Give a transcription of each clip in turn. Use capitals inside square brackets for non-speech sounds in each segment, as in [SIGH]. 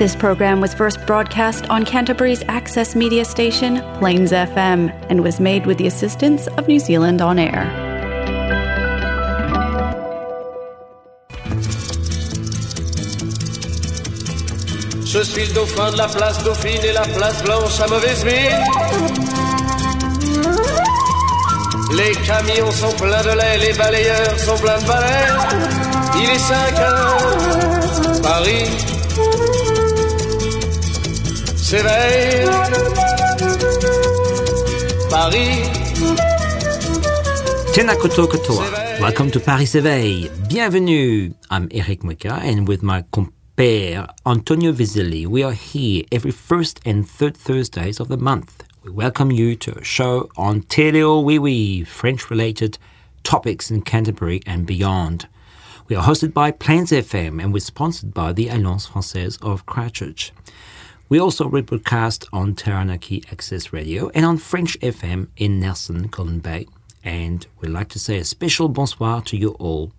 This program was first broadcast on Canterbury's access media station, Plains FM, and was made with the assistance of New Zealand On Air. Je suis le dauphin de la place Dauphine et la place Blanche à mauvaise mine. Les camions sont pleins de lait, les balayeurs sont pleins de balais. Il est 5 heures, Paris s'éveille. Paris Tena koto kotoa. Welcome to Paris Éveil. Bienvenue. I'm Eric Mweka and with my compere Antonio Vizzelli, we are here every first and third Thursdays of the month. We welcome you to a show on Teleo Oui, French related topics in Canterbury and beyond. We are hosted by Plains FM and we're sponsored by the Alliance Française of Christchurch. We also rebroadcast on Taranaki Access Radio and on French FM in Nelson, Golden Bay. And we'd like to say a special bonsoir to you all.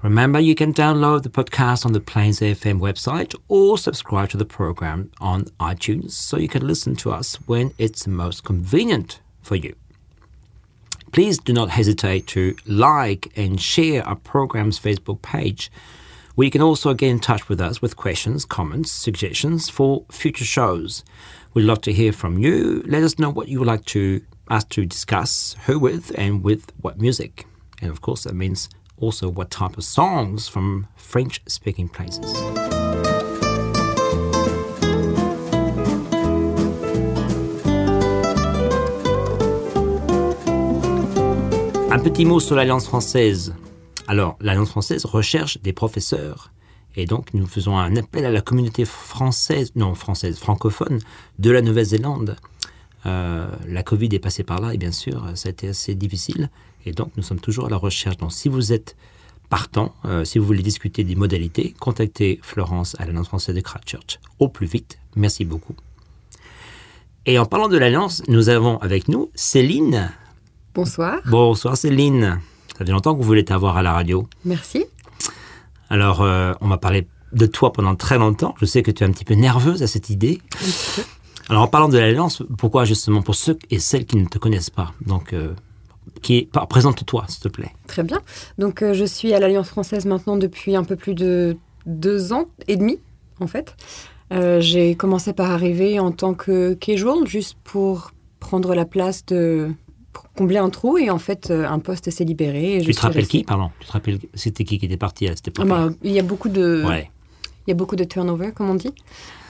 Remember, you can download the podcast on the Plains FM website or subscribe to the program on iTunes so you can listen to us when it's most convenient for you. Please do not hesitate to like and share our program's Facebook page, where you can also get in touch with us with questions, comments, suggestions for future shows. We'd love to hear from you. Let us know what you would like to us to discuss, who with, and with what music. And of course, that means also what type of songs from French speaking places. Un petit mot sur l'Alliance française. Alors, l'Alliance française recherche des professeurs. Et donc, nous faisons un appel à la communauté française, non française, francophone de la Nouvelle-Zélande. Euh, la Covid est passée par là et bien sûr, ça a été assez difficile. Et donc, nous sommes toujours à la recherche. Donc, si vous êtes partant, euh, si vous voulez discuter des modalités, contactez Florence à l'Alliance française de Christchurch au plus vite. Merci beaucoup. Et en parlant de l'Alliance, nous avons avec nous Céline. Bonsoir. Bonsoir Céline. Ça fait longtemps que vous voulez t'avoir à la radio. Merci. Alors, euh, on m'a parlé de toi pendant très longtemps. Je sais que tu es un petit peu nerveuse à cette idée. Alors, en parlant de l'Alliance, pourquoi justement pour ceux et celles qui ne te connaissent pas? Donc, euh, qui présente-toi, s'il te plaît. Très bien. Donc, euh, je suis à l'Alliance française maintenant depuis un peu plus de deux ans et demi, en fait. Euh, j'ai commencé par arriver en tant que casual, juste pour prendre la place de pour combler un trou et en fait un poste s'est libéré. Et tu je te suis rappelles restée. qui Pardon. Tu te rappelles c'était qui qui était parti à cette Ah époque bah, Il y a beaucoup de Ouais. il y a beaucoup de turnover comme on dit.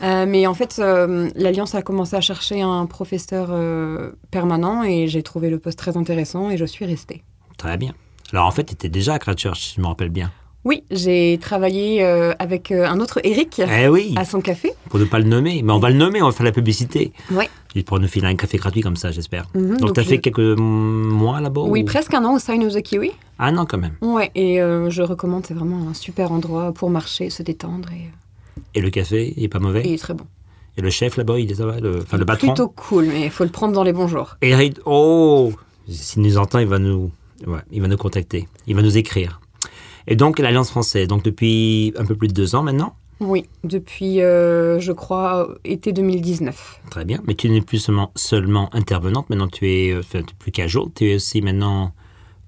Euh, mais en fait euh, l'alliance a commencé à chercher un professeur euh, permanent et j'ai trouvé le poste très intéressant et je suis restée. Très bien. Alors en fait, tu étais déjà à Christchurch, si je me rappelle bien. Oui, j'ai travaillé euh, avec euh, un autre Eric Eh oui, à son café. pour ne pas le nommer. Mais on va le nommer, on va faire la publicité. Ouais. Il pourra nous filer un café gratuit comme ça, j'espère. Mhm, donc, donc tu as je- fait quelques mois là-bas Oui, ou- presque un an au Sign of the Kiwi. Ah non, quand même. Ouais, et euh, je recommande, c'est vraiment un super endroit pour marcher, se détendre et, Et le café, il est pas mauvais? Et il est très bon. Et le chef là-bas, il est ça va le, Enfin, le patron? Plutôt cool, mais il faut le prendre dans les bons jours. Eric, oh S'il nous entend, il va nous, ouais, il va nous contacter. Il va nous écrire. Et donc, l'Alliance française, donc depuis un peu plus de deux ans maintenant. Oui, depuis, euh, je crois, été 2019. Très bien. Mais tu n'es plus seulement, seulement intervenante. Maintenant, tu es, euh, enfin, tu es plus qu'à jour. Tu es aussi maintenant.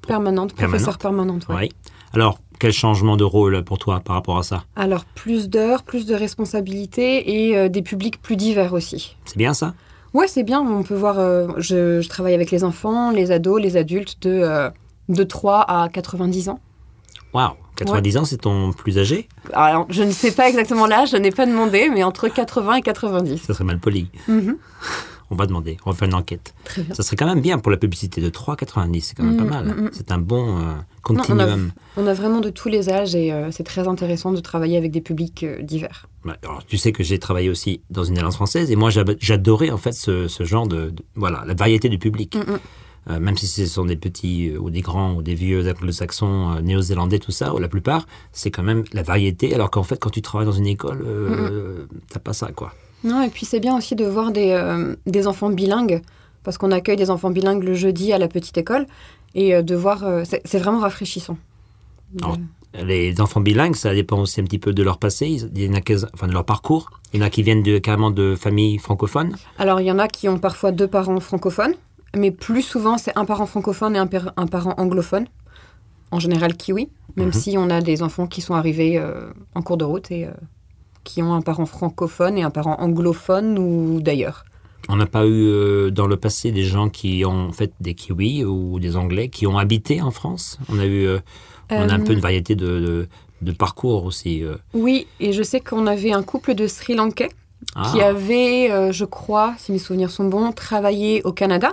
Permanente, professeur permanente, ouais. Oui. Alors, quel changement de rôle pour toi par rapport à ça? Alors, plus d'heures, plus de responsabilités et euh, des publics plus divers aussi. C'est bien ça? Ouais, c'est bien, on peut voir, euh, je, je travaille avec les enfants, les ados, les adultes de, euh, de 3 à 90 ans. Waouh 90 ans, c'est ton plus âgé Alors, je ne sais pas exactement l'âge, je n'ai pas demandé, mais entre 80 et 90. Ça serait mal poli. Mhm. [LAUGHS] On va demander, on va faire une enquête. Très bien. Ça serait quand même bien pour la publicité de 3,90, c'est quand même Mm, pas mal. mm, mm. C'est un bon euh, Non, on, a, continuum. on a vraiment de tous les âges et euh, c'est très intéressant de travailler avec des publics euh, divers. Alors, tu sais que j'ai travaillé aussi dans une alliance française et moi j'adorais en fait ce, ce genre de, de- voilà la variété du public. Euh, même si ce sont des petits euh, ou des grands ou des vieux anglo-saxons, euh, néo-zélandais, tout ça, ou la plupart, c'est quand même la variété. Alors qu'en fait, quand tu travailles dans une école, euh, t'as pas ça, quoi. Non, et puis c'est bien aussi de voir des, des enfants bilingues, parce qu'on accueille des enfants bilingues le jeudi à la petite école, et de voir, c'est vraiment rafraîchissant. Alors, Les enfants bilingues, ça dépend aussi un petit peu de leur passé, ils- il y en a quinze- enfin de leur parcours. Il y en a qui viennent de, carrément de familles francophones. Alors, il y en a qui ont parfois deux parents francophones, mais plus souvent, c'est un parent francophone et un, parent anglophone. En général, kiwi, même Mhm. si on a des enfants qui sont arrivés euh, en cours de route et euh, qui ont un parent francophone et un parent anglophone ou d'ailleurs. On n'a pas eu euh, dans le passé des gens qui ont fait des kiwis ou des anglais qui ont habité en France? On a eu, on a un peu une variété de, de, de parcours aussi. Oui, et je sais qu'on avait un couple de Sri Lankais Ah, qui avait, euh, je crois, si mes souvenirs sont bons, travaillé au Canada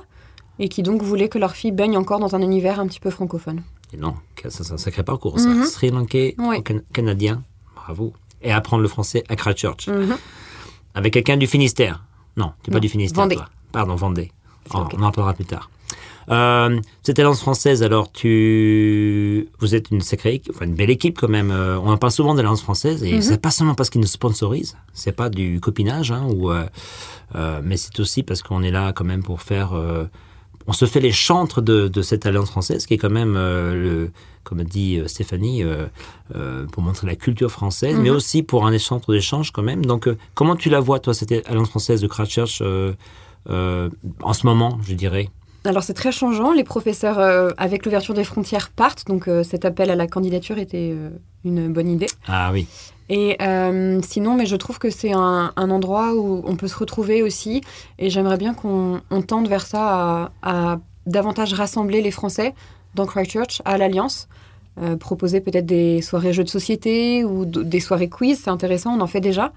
et qui donc voulait que leur fille baigne encore dans un univers un petit peu francophone. et non, c'est un sacré parcours ça. Mhm. Sri Lankais, Oui. au Can- canadien, bravo. Et apprendre le français à Christchurch. Mhm. Avec quelqu'un du Finistère. Non, tu n'es pas du Finistère. Vendée. toi. Pardon, Vendée. Oh. On en parlera plus tard. Euh, cette alliance française, alors tu, vous êtes une sacrée, enfin une belle équipe quand même. Euh, on en parle souvent de l'alliance française et Mhm. c'est pas seulement parce qu'ils nous sponsorisent, c'est pas du copinage, hein, ou, euh, mais c'est aussi parce qu'on est là quand même pour faire. On se fait les chantres de, de cette alliance française qui est quand même, euh, le, comme dit euh, Stéphanie, euh, euh, pour montrer la culture française, mais Mhm. aussi pour un centre d'échange quand même. Donc, comment tu la vois, toi, cette alliance française de Christchurch euh, en ce moment, je dirais? Alors c'est très changeant. Les professeurs, euh, avec l'ouverture des frontières, partent. Donc euh, cet appel à la candidature était euh, une bonne idée. Ah oui. Et sinon, mais je trouve que c'est un, un endroit où on peut se retrouver aussi. Et j'aimerais bien qu'on on tende vers ça, à, à davantage rassembler les Français dans Christchurch, à l'Alliance. Proposer peut-être des soirées jeux de société ou des soirées quiz, c'est intéressant, on en fait déjà.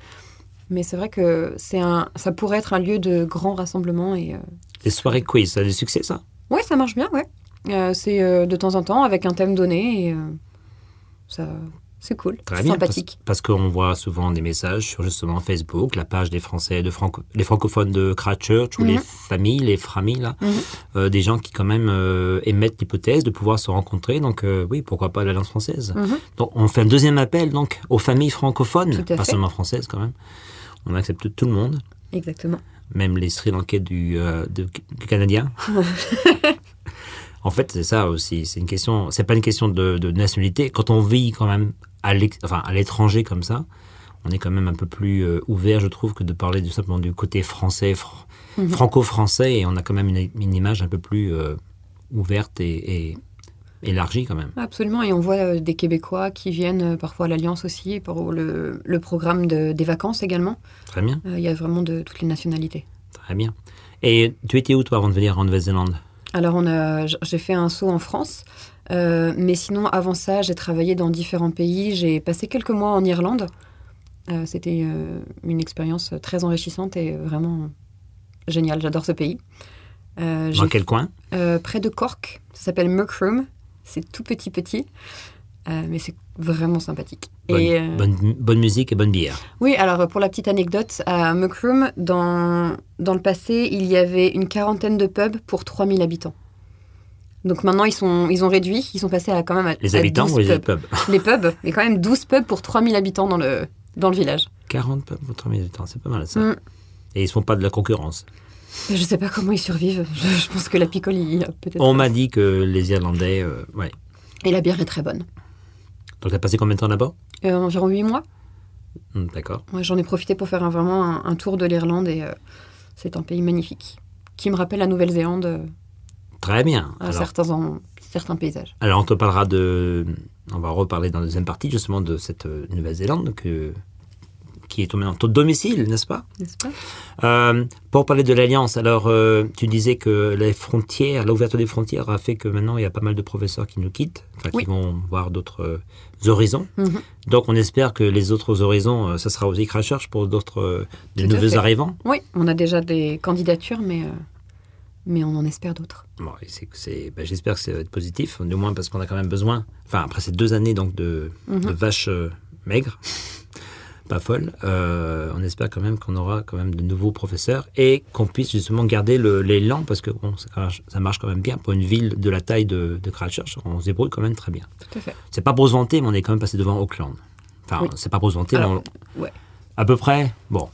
Mais c'est vrai que c'est un, ça pourrait être un lieu de grand rassemblement. Et Les soirées quiz, ça a du succès, ça? Ouais, ça marche bien, ouais. Euh, c'est euh, de temps en temps avec un thème donné et euh, ça, c'est cool, Très bien. sympathique. Parce, parce qu'on voit souvent des messages sur justement Facebook, la page des Français, de Franco- les francophones de Christchurch, ou Mhm. les familles, les framis, là, Mhm. euh, des gens qui quand même euh, émettent l'hypothèse de pouvoir se rencontrer. Donc euh, oui, pourquoi pas l'alliance française Mhm. Donc on fait un deuxième appel donc aux familles francophones, pas fait. seulement françaises quand même. On accepte tout le monde. Exactement. Même les Sri Lankais du, euh, du Canadien. [LAUGHS] en fait, c'est ça aussi. C'est une question. C'est pas une question de, de nationalité. Quand on vit quand même à enfin, l'étranger comme ça, on est quand même un peu plus euh, ouvert, je trouve, que de parler tout simplement du côté français, fr- Mhm. franco-français, et on a quand même une, une image un peu plus euh, ouverte et, et élargie quand même. Absolument, et on voit euh, des Québécois qui viennent euh, parfois à l'Alliance aussi pour le, le programme de- des vacances également. Très bien, Euh, Il y a vraiment de toutes les nationalités. très bien. Et tu étais où toi avant de venir en Nouvelle-Zélande? Alors on a, j- j'ai fait un saut en France, euh, mais sinon avant ça j'ai travaillé dans différents pays. J'ai passé quelques mois en Irlande. Euh, C'était euh, une expérience très enrichissante et vraiment géniale. J'adore ce pays. Euh, Dans quel coin? Près de Cork. Ça s'appelle Muckroom. C'est tout petit petit, euh, mais c'est vraiment sympathique. bonne, Et, euh, bonne, bonne musique et bonne bière. Oui, alors pour la petite anecdote, à Muckroom, dans, dans le passé, il y avait une quarantaine de pubs pour 3000 habitants. Donc maintenant, ils, sont, ils ont réduit, ils sont passés à quand même à, Les à habitants 12 ou les pubs. pubs [LAUGHS] Les pubs, mais quand même 12 pubs pour 3000 habitants dans le, dans le village. 40 pubs pour 3000 habitants, c'est pas mal ça. Mm. Et ils ne font pas de la concurrence. Je sais pas comment ils survivent. Je, je pense que la picole, il peut-être. On m'a dit que les Irlandais. euh, ouais. Et la bière est très bonne. Donc, tu as passé combien de temps là-bas? Euh, environ 8 mois. Hmm, D'accord. Ouais, J'en ai profité pour faire un- vraiment un, un tour de l'Irlande et euh, c'est un pays magnifique qui me rappelle la Nouvelle-Zélande euh, Très bien. à Alors, certains, en- certains paysages. alors, on te parlera de. On va reparler dans la deuxième partie, justement, de cette Nouvelle-Zélande que- qui est tombée dans ton domicile, n'est-ce pas pas Euh, Pour parler de l'Alliance, alors, euh, tu disais que les frontières, l'ouverture des frontières a fait que maintenant, il y a pas mal de professeurs qui nous quittent, enfin, Oui. qui vont voir d'autres euh, horizons. Mhm. Donc, on espère que les autres horizons, ça sera aussi Christchurch pour d'autres de Tout à nouveaux arrivants. Oui, on a déjà des candidatures, mais, mais on en espère d'autres. Bon, ben, J'espère que ça va être positif, du moins parce qu'on a quand même besoin, enfin après ces deux années donc de, Mhm. de vaches euh, maigres, pas folles, euh, on espère quand même qu'on aura quand même de nouveaux professeurs et qu'on puisse justement garder l'élan parce que bon, ça, marche- ça marche quand même bien pour une ville de la taille de, de Christchurch, on se débrouille quand même très bien. Tout à fait. C'est pas pour se vanter, mais on est quand même passé devant Auckland. Enfin, Oui. c'est pas pour se vanter, Alors, mais on- ouais. à peu près, bon,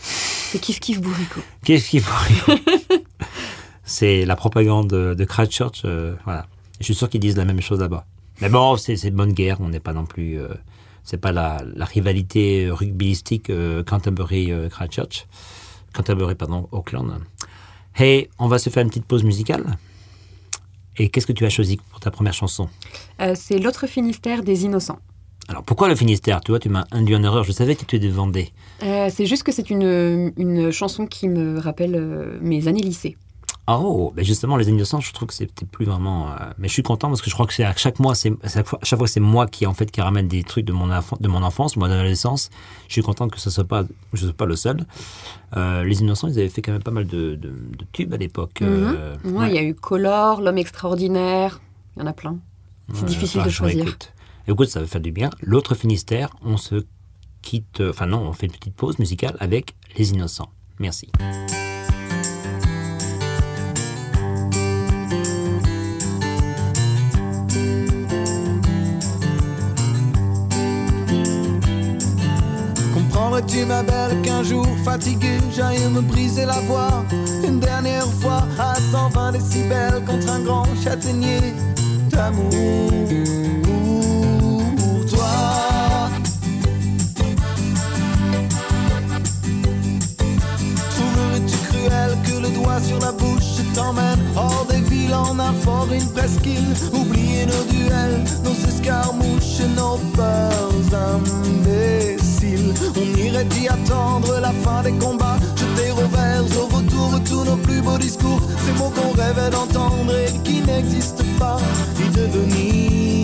C'est kiff kiff bourrico. Qu'est-ce qu'il faut [LAUGHS] C'est la propagande de, de Christchurch. euh, voilà. Je suis sûr qu'ils disent la même chose là-bas. Mais bon, c'est bonne guerre. On n'est pas non plus. euh, C'est pas la, la rivalité rugbyistique euh, Canterbury euh, Christchurch, Canterbury pardon Auckland. Hey, on va se faire une petite pause musicale. Et qu'est-ce que tu as choisi pour ta première chanson? Euh, c'est l'autre Finistère des Innocents. Alors pourquoi le Finistère? Tu vois, tu m'as induit en erreur. Je savais que tu étais Vendée. Euh, c'est juste que c'est une, une chanson qui me rappelle euh, mes années lycée. Oh, ben justement, les innocents, je trouve que c'était plus vraiment. euh, Mais je suis content parce que je crois que c'est à chaque mois, c'est à chaque fois, chaque fois c'est moi qui en fait qui ramène des trucs de mon enfant, de mon enfance, moi d'adolescence. Je suis content que ce soit pas, je sois pas le seul. Euh, les innocents, ils avaient fait quand même pas mal de, de, de tubes à l'époque. euh, Mhm. Ouais, Il y a eu Color, L'homme extraordinaire, il y en a plein. C'est Ouais, difficile enfin, de choisir. réécoute. Écoute, ça va faire du bien. L'autre Finistère, on se quitte. Enfin non, on fait une petite pause musicale avec les innocents. Merci. Comprendrais-tu ma belle qu'un jour fatigué j'aille me briser la voix. Une dernière fois à 120 décibels contre un grand châtaignier. D'amour pour toi. Trouverais-tu cruel que le doigt sur la bouche t'emmène? Hors des villes en un fort, une presqu'île. Oublier nos duels, nos escarmouches, nos peurs imbéciles On irait y attendre la fin des combats. Jeter au vert au retour tous nos plus beaux discours. Ces mots qu'on rêvait d'entendre et qui n'existent pas. Y devenir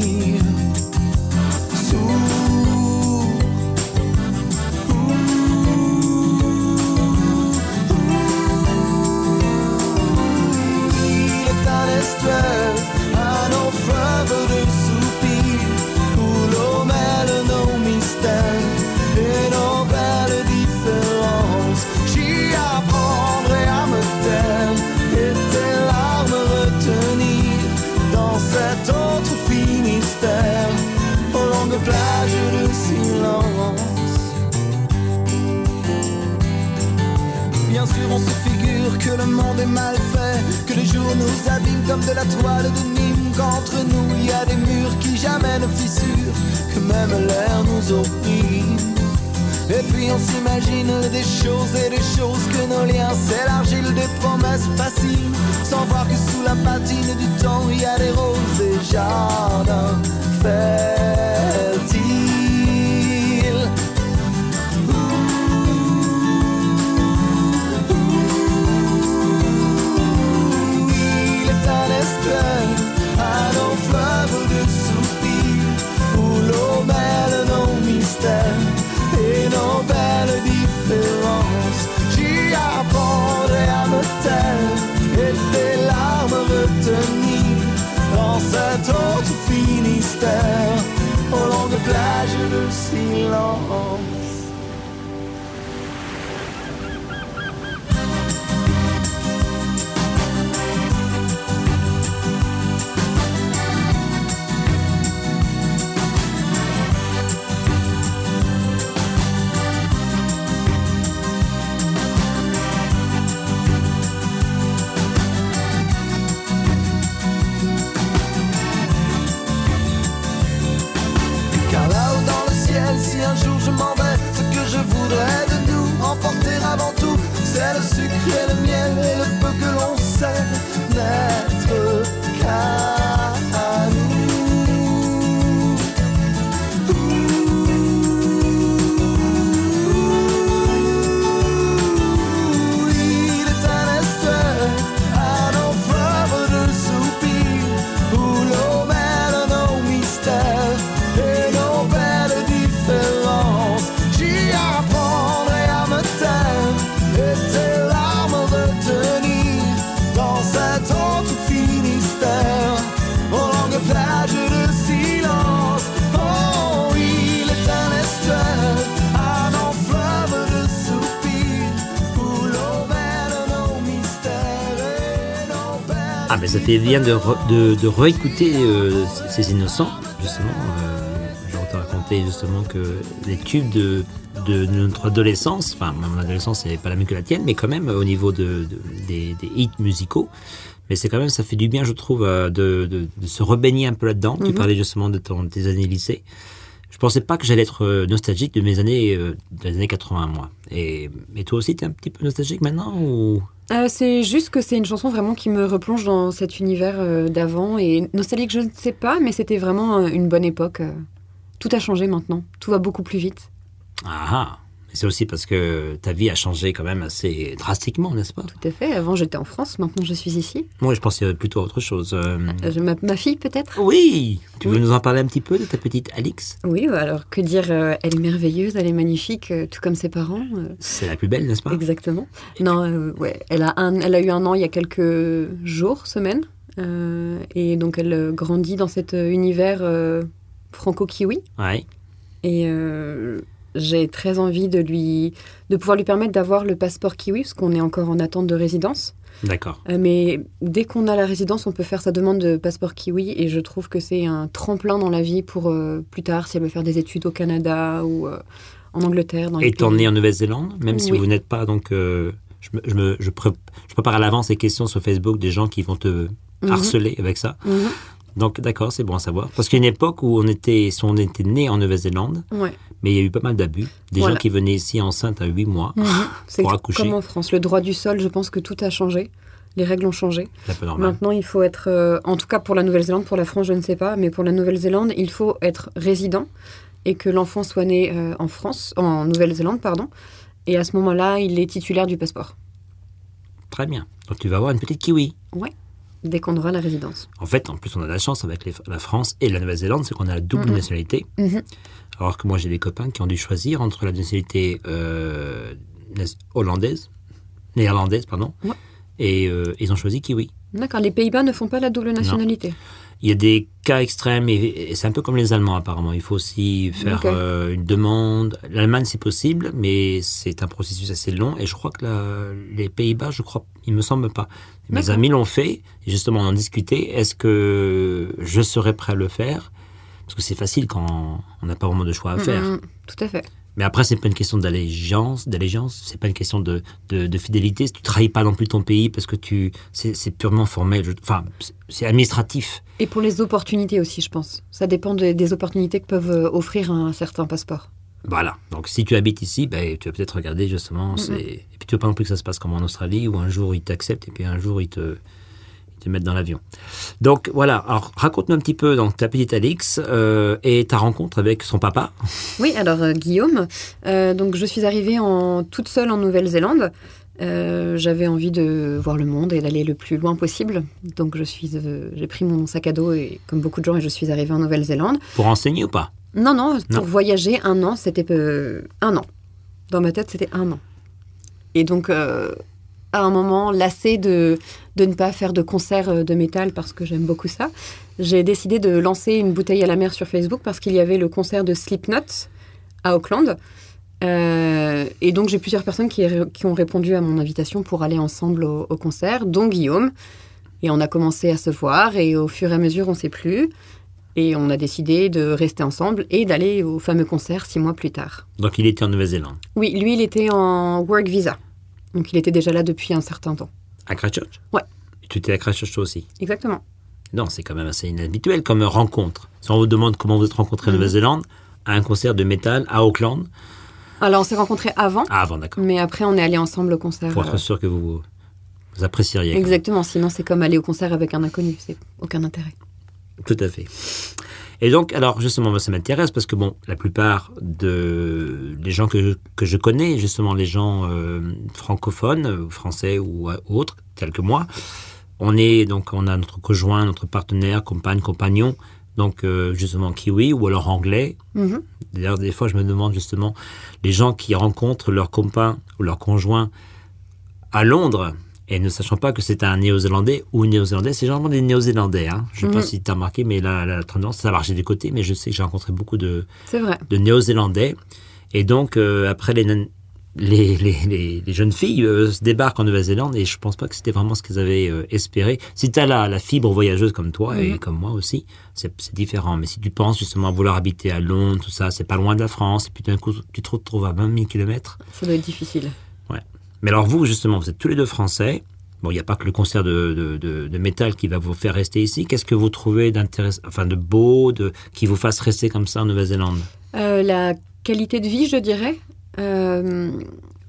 patine du mais ça fait bien de, re- de, de réécouter euh, ces innocents, justement. Euh, je vais te raconter justement que les tubes de, de notre adolescence, enfin, mon adolescence n'est pas la même que la tienne, mais quand même au niveau de, de- des, des hits musicaux. Mais c'est quand même, ça fait du bien, je trouve, euh, de, de, de se rebaigner un peu là-dedans. Tu Mhm. parlais justement de ton, tes années lycée. Je pensais pas que j'allais être euh, nostalgique de mes années, euh, des années 80, moi. Et, et toi aussi, t'es un petit peu nostalgique maintenant ou? Euh, c'est juste que c'est une chanson vraiment qui me replonge dans cet univers euh, d'avant. Et nostalgique, je ne sais pas, mais c'était vraiment une bonne époque. Tout a changé maintenant. Tout va beaucoup plus vite. Ah ah C'est aussi parce que ta vie a changé quand même assez drastiquement, n'est-ce pas? Tout à fait. Avant, j'étais en France. Maintenant, je suis ici. Moi, je pensais plutôt à autre chose. Euh, Euh, ma, ma fille, peut-être? Oui Tu veux Oui. nous en parler un petit peu de ta petite Alix? Oui, bah alors que dire euh, Elle est merveilleuse, elle est magnifique, euh, tout comme ses parents. C'est la plus belle, n'est-ce pas? Exactement. Non, ouais, elle a, un, elle a eu un an il y a quelques jours, semaines. Et donc, elle grandit dans cet univers franco-kiwi. Ouais. Et j'ai très envie de, lui, de pouvoir lui permettre d'avoir le passeport kiwi, parce qu'on est encore en attente de résidence. D'accord. Euh, mais dès qu'on a la résidence, on peut faire sa demande de passeport kiwi. Et je trouve que c'est un tremplin dans la vie pour euh, plus tard, si elle veut faire des études au Canada ou euh, en Angleterre. Dans les Étant pays. né en Nouvelle-Zélande, même si vous n'êtes pas donc, je, me, je, me- je pré- je prépare à l'avance ces questions sur Facebook des gens qui vont te Mhm. harceler avec ça. Mhm. Donc d'accord, c'est bon à savoir. Parce qu'il y a une époque où on était, si on était né en Nouvelle-Zélande, Ouais. mais il y a eu pas mal d'abus. Des Voilà. gens qui venaient ici enceintes à 8 mois, C'est Pour accoucher. comme en France. Le droit du sol, je pense que tout a changé. Les règles ont changé. un peu normal. Maintenant, il faut être, euh, en tout cas pour la Nouvelle-Zélande, pour la France, je ne sais pas, mais pour la Nouvelle-Zélande, il faut être résident et que l'enfant soit né euh, en France, en Nouvelle-Zélande, pardon. Et à ce moment-là, il est titulaire du passeport, Très bien. Donc tu vas avoir une petite kiwi. Dès qu'on aura la résidence. En fait, en plus, on a de la chance avec les- la France et la Nouvelle-Zélande, c'est qu'on a la double Mhm. nationalité. Mhm. Alors que moi, j'ai des copains qui ont dû choisir entre la nationalité euh, hollandaise, néerlandaise, pardon, Ouais. et euh, ils ont choisi kiwi. D'accord, les Pays-Bas ne font pas la double nationalité. Il y a des cas extrêmes et, c'est un peu comme les Allemands apparemment. Il faut aussi faire euh, une demande. L'Allemagne c'est possible, mais c'est un processus assez long. Et je crois que la- les Pays-Bas, je crois, il me semble pas. Mes amis l'ont fait. Et justement, on en discutait. Est-ce que je serais prêt à le faire? Parce que c'est facile quand on n'a pas vraiment de choix à faire. Mhm, tout à fait. Mais après, c'est pas une question d'allégeance, d'allégeance. C'est pas une question de, de, de fidélité. Tu trahis pas non plus ton pays parce que tu, c'est purement formel. Je- Enfin, c'est- administratif. Et pour les opportunités aussi, je pense. Ça dépend de- des opportunités que peuvent euh, offrir un certain passeport. Voilà. Donc, si tu habites ici, ben, tu vas peut-être regarder justement. c'est- Et puis, tu veux pas non plus que ça se passe comme en Australie où un jour ils t'acceptent et puis un jour ils te, te mettent dans l'avion. Donc, voilà. Alors, raconte-nous un petit peu donc, ta petite Alix euh, et ta rencontre avec son papa. Oui, alors euh, Guillaume, euh, donc je suis arrivée en, toute seule en Nouvelle-Zélande. J'avais envie de voir le monde et d'aller le plus loin possible. Donc je suis, j'ai pris mon sac à dos et comme beaucoup de gens et je suis arrivée en Nouvelle-Zélande. Pour enseigner ou pas? Non, non, pour voyager un an, c'était un an. Dans ma tête, c'était un an. Et donc, euh, à un moment, lassée de, de ne pas faire de concert euh, de métal parce que j'aime beaucoup ça, j'ai décidé de lancer une bouteille à la mer sur Facebook parce qu'il y avait le concert de Slipknot à Auckland. Euh, et donc, j'ai plusieurs personnes qui, qui ont répondu à mon invitation pour aller ensemble au, au concert, dont Guillaume. Et on a commencé à se voir et au fur et à mesure, on s'est plus. Et on a décidé de rester ensemble et d'aller au fameux concert six mois plus tard. Donc, il était en Nouvelle-Zélande. Oui, lui, il était en work visa. Donc il était déjà là depuis un certain temps. À Christchurch? Ouais. Et tu étais à Christchurch toi aussi? Exactement. Non, c'est quand même assez inhabituel comme rencontre. Si on vous demande comment vous êtes rencontrés en Mhm. Nouvelle-Zélande, à un concert de métal à Auckland. Alors on s'est rencontrés avant, Ah, avant, d'accord. mais après on est allés ensemble au concert. Pour euh, être sûr que vous, vous apprécieriez. Exactement, sinon c'est comme aller au concert avec un inconnu, c'est aucun intérêt. Tout à fait. Et donc, alors justement, ça m'intéresse parce que bon, la plupart de les gens que je, que je connais, justement les gens euh, francophones, français ou, autres, tels que moi, on est donc on a notre conjoint, notre partenaire, compagne, compagnon, donc euh, justement kiwi ou alors anglais. Mhm. D'ailleurs, des fois, je me demande justement les gens qui rencontrent leur copain ou leur conjoint à Londres et ne sachant pas que c'est un néo-zélandais ou une néo-zélandaise, c'est généralement des néo-zélandais. Hein. Je ne sais pas Mhm. si tu as remarqué, mais la, la tendance, ça a marché des côtés, mais je sais que j'ai rencontré beaucoup de, néo-zélandais. Et donc, euh, après, les, nan- les, les, les, les jeunes filles euh, se débarquent en Nouvelle-Zélande et je pense pas que c'était vraiment ce qu'elles avaient euh, espéré. Si tu as la, la fibre voyageuse comme toi et Mhm. comme moi aussi, c'est différent. Mais si tu penses justement à vouloir habiter à Londres, tout ça, c'est pas loin de la France, et puis d'un coup, tu te retrouves à 20 000 kilomètres. Ça doit être difficile. Mais alors vous, justement, vous êtes tous les deux français. Bon, il n'y a pas que le concert de, de, métal qui va vous faire rester ici. Qu'est-ce que vous trouvez d'intéressant, enfin de beau, de, qui vous fasse rester comme ça en Nouvelle-Zélande Euh, la qualité de vie, je dirais. Euh,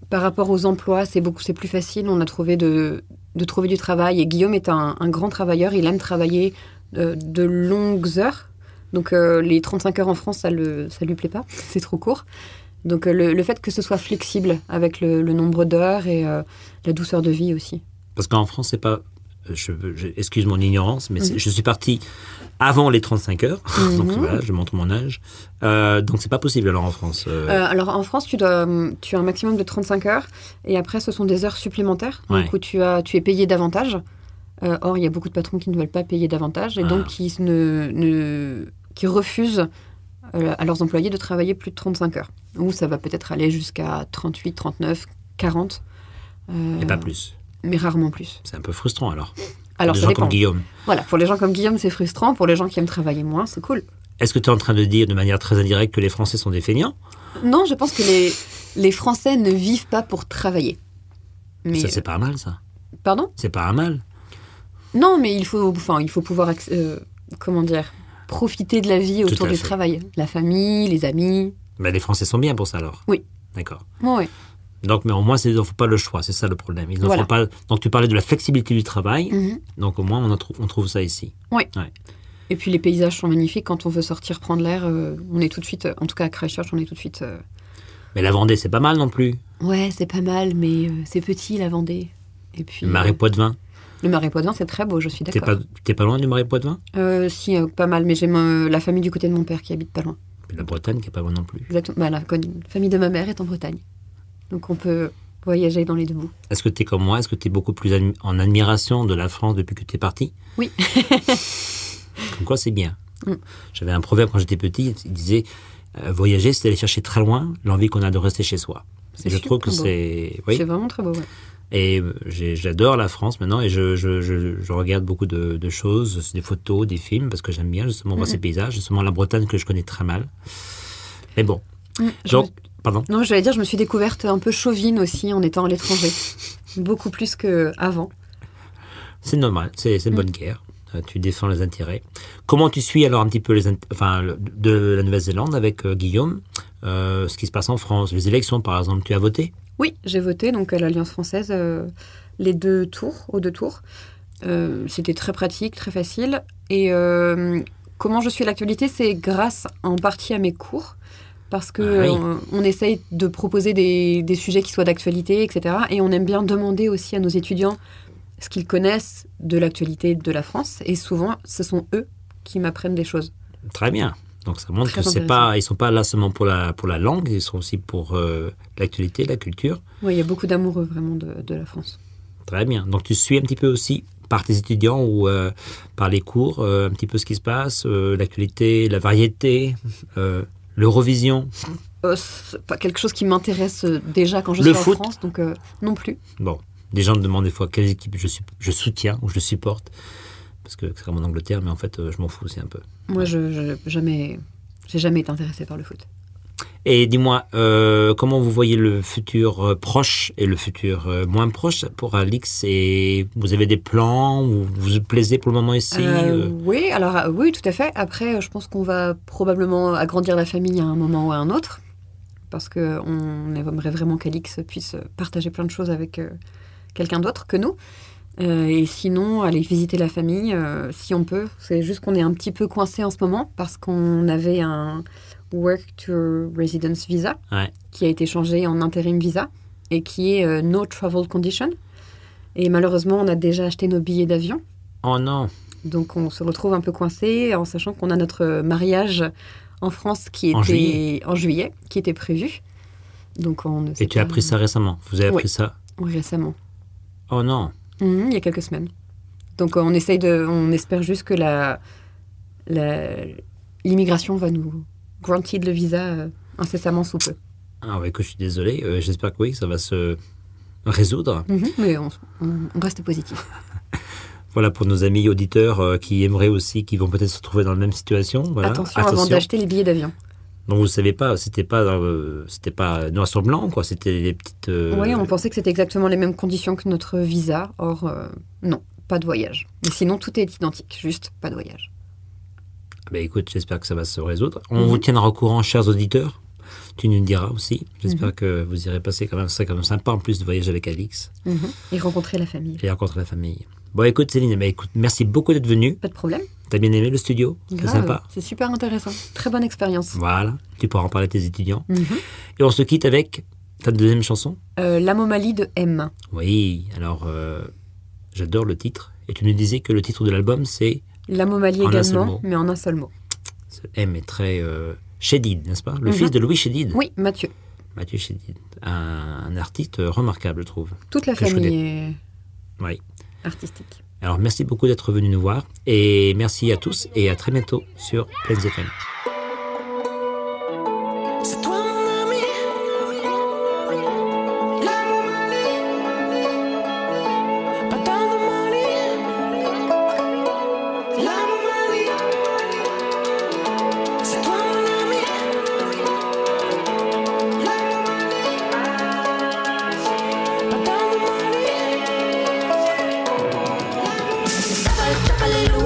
par rapport aux emplois, c'est beaucoup, c'est plus facile. On a trouvé de, de trouver du travail. Et Guillaume est un, grand travailleur. Il aime travailler euh, de longues heures. Donc les 35 heures en France, ça le, ça lui plaît pas. [LAUGHS] C'est trop court. Donc euh, le, le fait que ce soit flexible avec le, le nombre d'heures et euh, la douceur de vie aussi. Parce qu'en France, c'est pas. Je, je- excuse mon ignorance, mais Mhm. je suis parti avant les 35 heures. [LAUGHS] donc Mhm. voilà, je montre mon âge. Euh, donc c'est pas possible alors en France. euh, alors en France, tu, dois, tu as un maximum de 35 heures et après, ce sont des heures supplémentaires donc, Ouais. où tu, as, tu es payé davantage. Or, il y a beaucoup de patrons qui ne veulent pas payer davantage et Ah. donc qui, ne, ne- qui refusent à leurs employés de travailler plus de 35 heures. Ou ça va peut-être aller jusqu'à 38, 39, 40. euh, et pas plus. Mais rarement plus. C'est un peu frustrant alors. Alors Des ça gens dépend. comme Guillaume. Voilà, pour les gens comme Guillaume, c'est frustrant. Pour les gens qui aiment travailler moins, c'est cool. Est-ce que tu es en train de dire de manière très indirecte que les Français sont des feignants? Non, je pense que les, les Français ne vivent pas pour travailler. Mais, Ça, c'est pas un mal, ça. Pardon? C'est pas un mal. Non, mais il faut, enfin, il faut pouvoir, euh, comment dire, profiter de la vie Tout autour du travail. La famille, les amis. Mais les Français sont bien pour ça alors. Oui. D'accord. Ouais. Donc, mais au moins, ils n'en font pas le choix, c'est ça le problème. Ils Voilà. pas. Donc, tu parlais de la flexibilité du travail. Mhm. Donc, au moins, on, en trou- on trouve ça ici. Et puis les paysages sont magnifiques. Quand on veut sortir prendre l'air, euh, on est tout de suite, en tout cas à Christchurch, on est tout de suite. euh, Mais la Vendée, c'est pas mal non plus. Ouais, c'est pas mal, mais euh, c'est petit la Vendée. Et puis Le marais Poitevin. le marais Poitevin, c'est très beau. Je suis d'accord. pas, t'es pas loin du marais Poitevin? Si, pas mal, mais j'ai la famille du côté de mon père qui habite pas loin. La Bretagne, qui est pas loin non plus. Exactement. Bah, la famille de ma mère est en Bretagne, donc on peut voyager dans les deux bouts. Est-ce que tu es comme moi? Est-ce que tu es beaucoup plus admi- en admiration de la France depuis que tu es parti? Oui. [LAUGHS] Comme quoi, c'est bien. Mm. J'avais un proverbe quand j'étais petit, il disait euh, voyager, c'est aller chercher très loin l'envie qu'on a de rester chez soi. Et je trouve que c'est. Oui. C'est vraiment très beau. Ouais. Et j'adore la France maintenant et je, je, je, je regarde beaucoup de, de choses, des photos, des films, parce que j'aime bien justement voir Mhm. ces paysages, justement la Bretagne que je connais très mal. Mais bon, donc, pardon. Non, j'allais dire, je me suis découverte un peu chauvine aussi en étant à l'étranger. [LAUGHS] Beaucoup plus qu'avant. C'est normal, c'est une Mm. bonne guerre. Euh, Tu défends les intérêts. Comment tu suis alors un petit peu les enfin, de la Nouvelle-Zélande avec euh, Guillaume euh, ce qui se passe en France Les élections, par exemple, tu as voté? Oui, j'ai voté donc à l'Alliance française euh, les deux tours, aux deux tours. Euh, C'était très pratique, très facile. Et euh, comment je suis l'actualité, c'est grâce en partie à mes cours. Parce que Ah oui. on, on essaye de proposer des, des sujets qui soient d'actualité, etc. Et on aime bien demander aussi à nos étudiants ce qu'ils connaissent de l'actualité de la France. Et souvent, ce sont eux qui m'apprennent des choses. Très bien. Donc ça montre Très que c'est pas, ils sont pas là seulement pour la pour la langue, ils sont aussi pour euh, l'actualité, la culture. Oui, il y a beaucoup d'amoureux vraiment de, de la France. Très bien. Donc tu suis un petit peu aussi par tes étudiants ou euh, par les cours euh, un petit peu ce qui se passe, l'actualité, la variété, l'Eurovision. Pas quelque chose qui m'intéresse déjà quand je Le suis foot. en France, donc non plus. Bon, des gens me demandent des fois quelle équipe je, je soutiens ou je supporte. Parce que c'est comme en Angleterre, mais en fait, euh, je m'en fous aussi un peu. Moi, je, je jamais, j'ai jamais été intéressée par le foot. Et dis-moi, euh, comment vous voyez le futur euh, proche et le futur euh, moins proche pour Alix Et vous avez des plans ou vous vous plaisez pour le moment ici oui, alors oui, tout à fait. Après, je pense qu'on va probablement agrandir la famille à un moment ou à un autre, parce que on aimerait vraiment qu'Alix puisse partager plein de choses avec quelqu'un d'autre que nous. Euh, et sinon, aller visiter la famille, euh, si on peut. C'est juste qu'on est un petit peu coincé en ce moment parce qu'on avait un Work to Residence Visa Ouais. qui a été changé en intérim visa et qui est euh, No Travel Condition. Et malheureusement, on a déjà acheté nos billets d'avion. Oh non Donc on se retrouve un peu coincé en sachant qu'on a notre mariage en France qui était En juillet. en juillet, qui était prévu. Donc on ne Et tu as appris ça récemment Vous avez Oui. appris ça Oui, récemment. Oh non Mhm, il y a quelques semaines. Donc euh, on essaye de, on espère juste que la, l'immigration va nous granter le visa euh, incessamment sous peu. Ah ouais, que je suis désolé. euh, J'espère que oui, ça va se résoudre. Mhm, mais on, reste positif. [LAUGHS] Voilà pour nos amis auditeurs euh, qui aimeraient aussi, qui vont peut-être se trouver dans la même situation. Voilà. Attention, avant d'acheter les billets d'avion. Donc vous savez pas, c'était pas, euh, c'était pas noir sur blanc, quoi. C'était des petites. euh, Oui, on pensait que c'était exactement les mêmes conditions que notre visa. Or, euh, non, pas de voyage. Mais sinon, tout est identique, juste pas de voyage. Ben écoute, j'espère que ça va se résoudre. On vous tiendra au courant, chers auditeurs. Tu nous le diras aussi. J'espère que vous irez passer quand même, c'est quand même sympa en plus de voyager avec Alix Mhm. Et rencontrer la famille. et rencontrer la famille. Bon, écoute Céline, ben écoute, merci beaucoup d'être venue. Pas de problème. T'as bien aimé le studio? C'est sympa. C'est super intéressant. Très bonne expérience. Voilà, tu pourras en parler à tes étudiants. Mhm. Et on se quitte avec ta deuxième chanson? Euh, L'Amomalie de M. Oui, alors euh, j'adore le titre. Et tu nous disais que le titre de l'album, c'est L'Amomalie également, mais en un seul mot. ce M est très euh, Chédid, n'est-ce pas? Le Mhm. fils de Louis Chédid. Oui, Mathieu. Mathieu Chédid. Un, un artiste remarquable, je trouve. Toute la famille est Oui. artistique. Alors merci beaucoup d'être venu nous voir. Et merci à tous et à très bientôt sur Plains FM.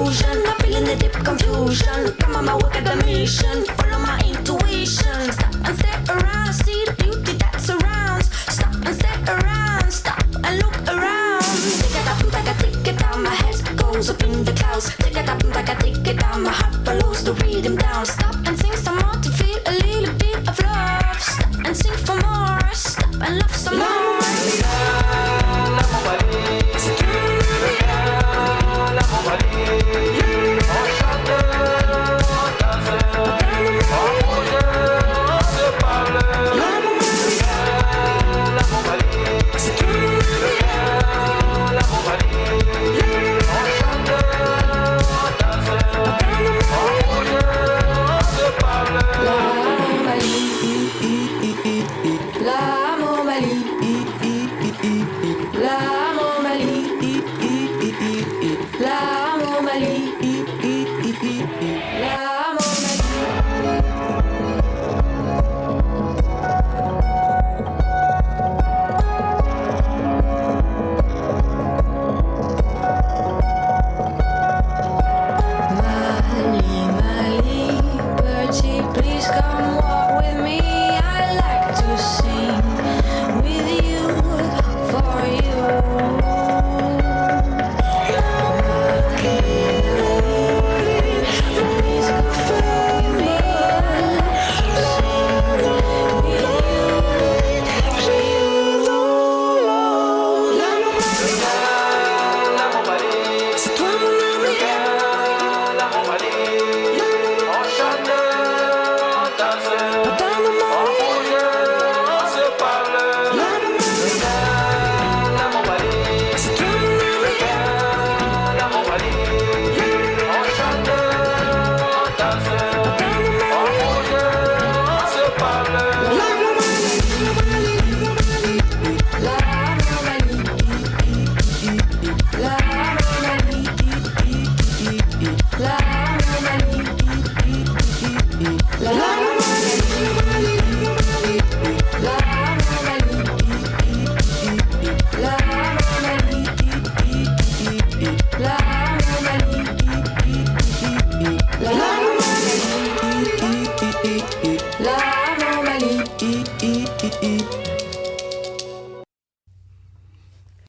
Illusion, I'm feeling the deep confusion. Come on, my work at the mission, follow my intuition. Stop and stare around, see the beauty that surrounds. Stop and stare around, stop and look around. Tick it up, a tick it down, my head goes up in the clouds. Tick it up,